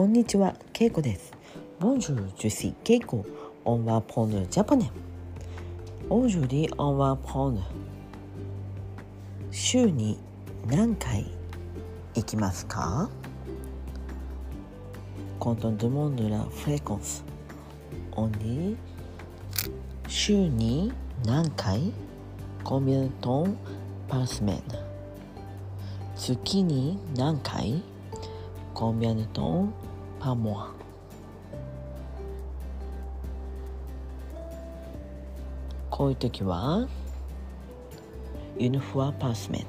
こんにちは、ケイコです。Bonjour, je suis Keiko. On va prendre japonais. Aujourd'hui, on va prendre 週に何回行きますか Quand on demande la fréquence, on dit 週に何回 Combien de temps par semaine 月に何回 Combien de temps par mois こういう時は une fois par semaine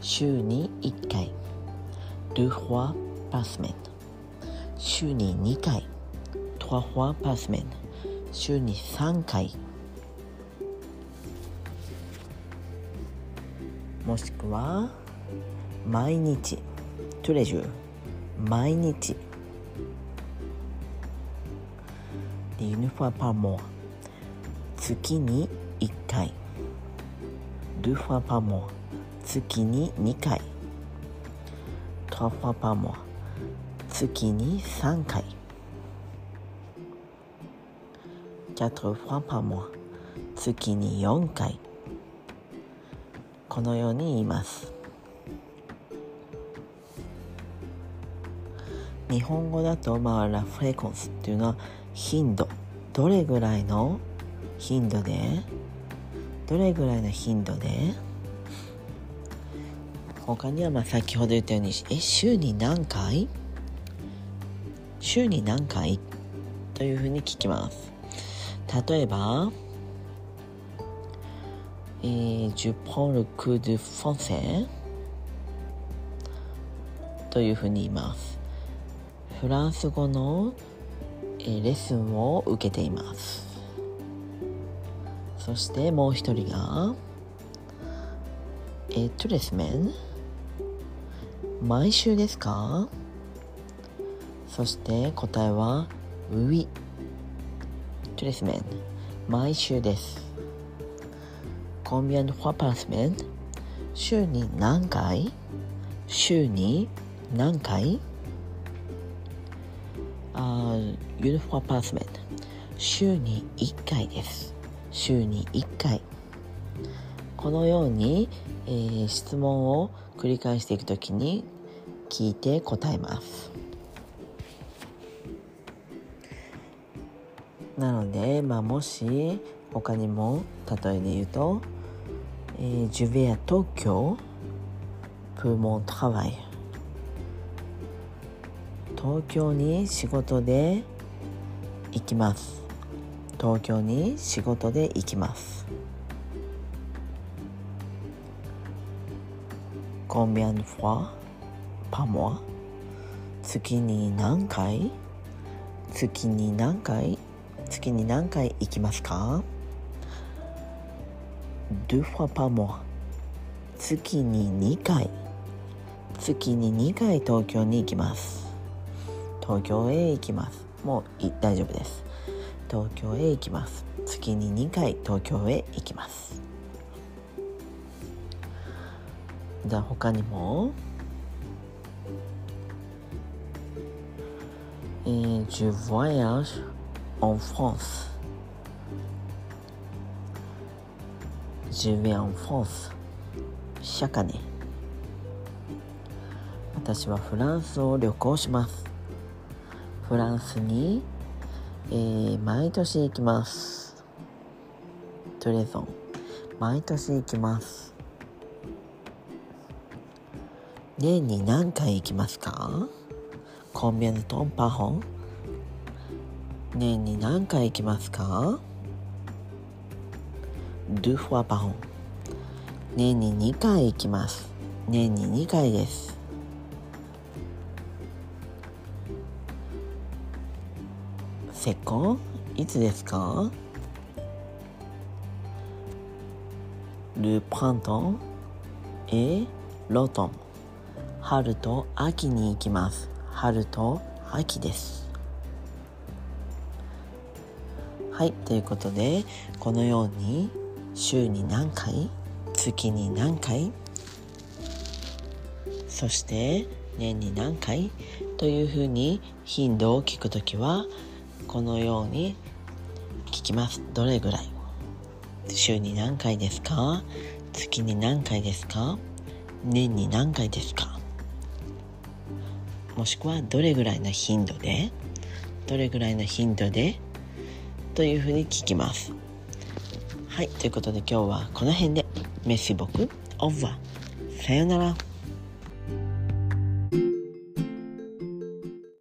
週に1回 deux fois par semaine 週に2回 trois fois par semaine 週に3回もしくは毎日 tous les jours 毎日ルファ Unifor 月に1回。ルファパモア月に2回。トファパモア月に3回。キャトファパモア月に4回。このように言います。日本語だとまあラフレコンスっていうのは頻度。どれぐらいの頻度で？どれぐらいの頻度で？他にはまあ先ほど言ったようにえ週に何回？週に何回？というふうに聞きます。例えばえー、je prends le cours de français というふうに言います。フランス語の、えレッスンを受けています。そしてもう一人がえっとですね。毎週ですか？そして答えは Oui とですね。毎週です。Combien de fois par semaine 週に何回？週に何回？あー une fois par semaine 週に1回です。週に1回。このように、えー質問を繰り返していくときに聞いて答えます。なので、まあ、もし他にも例えで言うと「えー、Je vais à Tokyo pour mon travail」東京に仕事で行きます東京に仕事で行きます。Combien de fois par mois? 月に何回?月に何回?月に何回行きますか ?deux fois par mois 月に2回月に2回東京に行きます東京へ行きます。もうい大丈夫です。東京へ行きます。月に2回東京へ行きます。じゃあ他にも？えー、Je voyage en France Je vais en France シャカネ。私はフランスを旅行します。フランスにえー毎年行きます。トレゾン。毎年行きます。年に何回行きますか？コンビニトンパホン年に何回行きますか？ドゥフォアパホン年に2回行きます。年に2回です。セコいつですか？ルパント？ンえ？ロトン？春と秋に行きます。春と秋です。はいということでこのように週に何回？月に何回？そして年に何回？というふうに頻度を聞くときはこのように聞きます。どれぐらい？週に何回ですか？月に何回ですか？年に何回ですか？もしくはどれぐらいの頻度で？どれぐらいの頻度で？というふうに聞きます。はいということで今日はこの辺で。メッシ僕オーバーさよなら。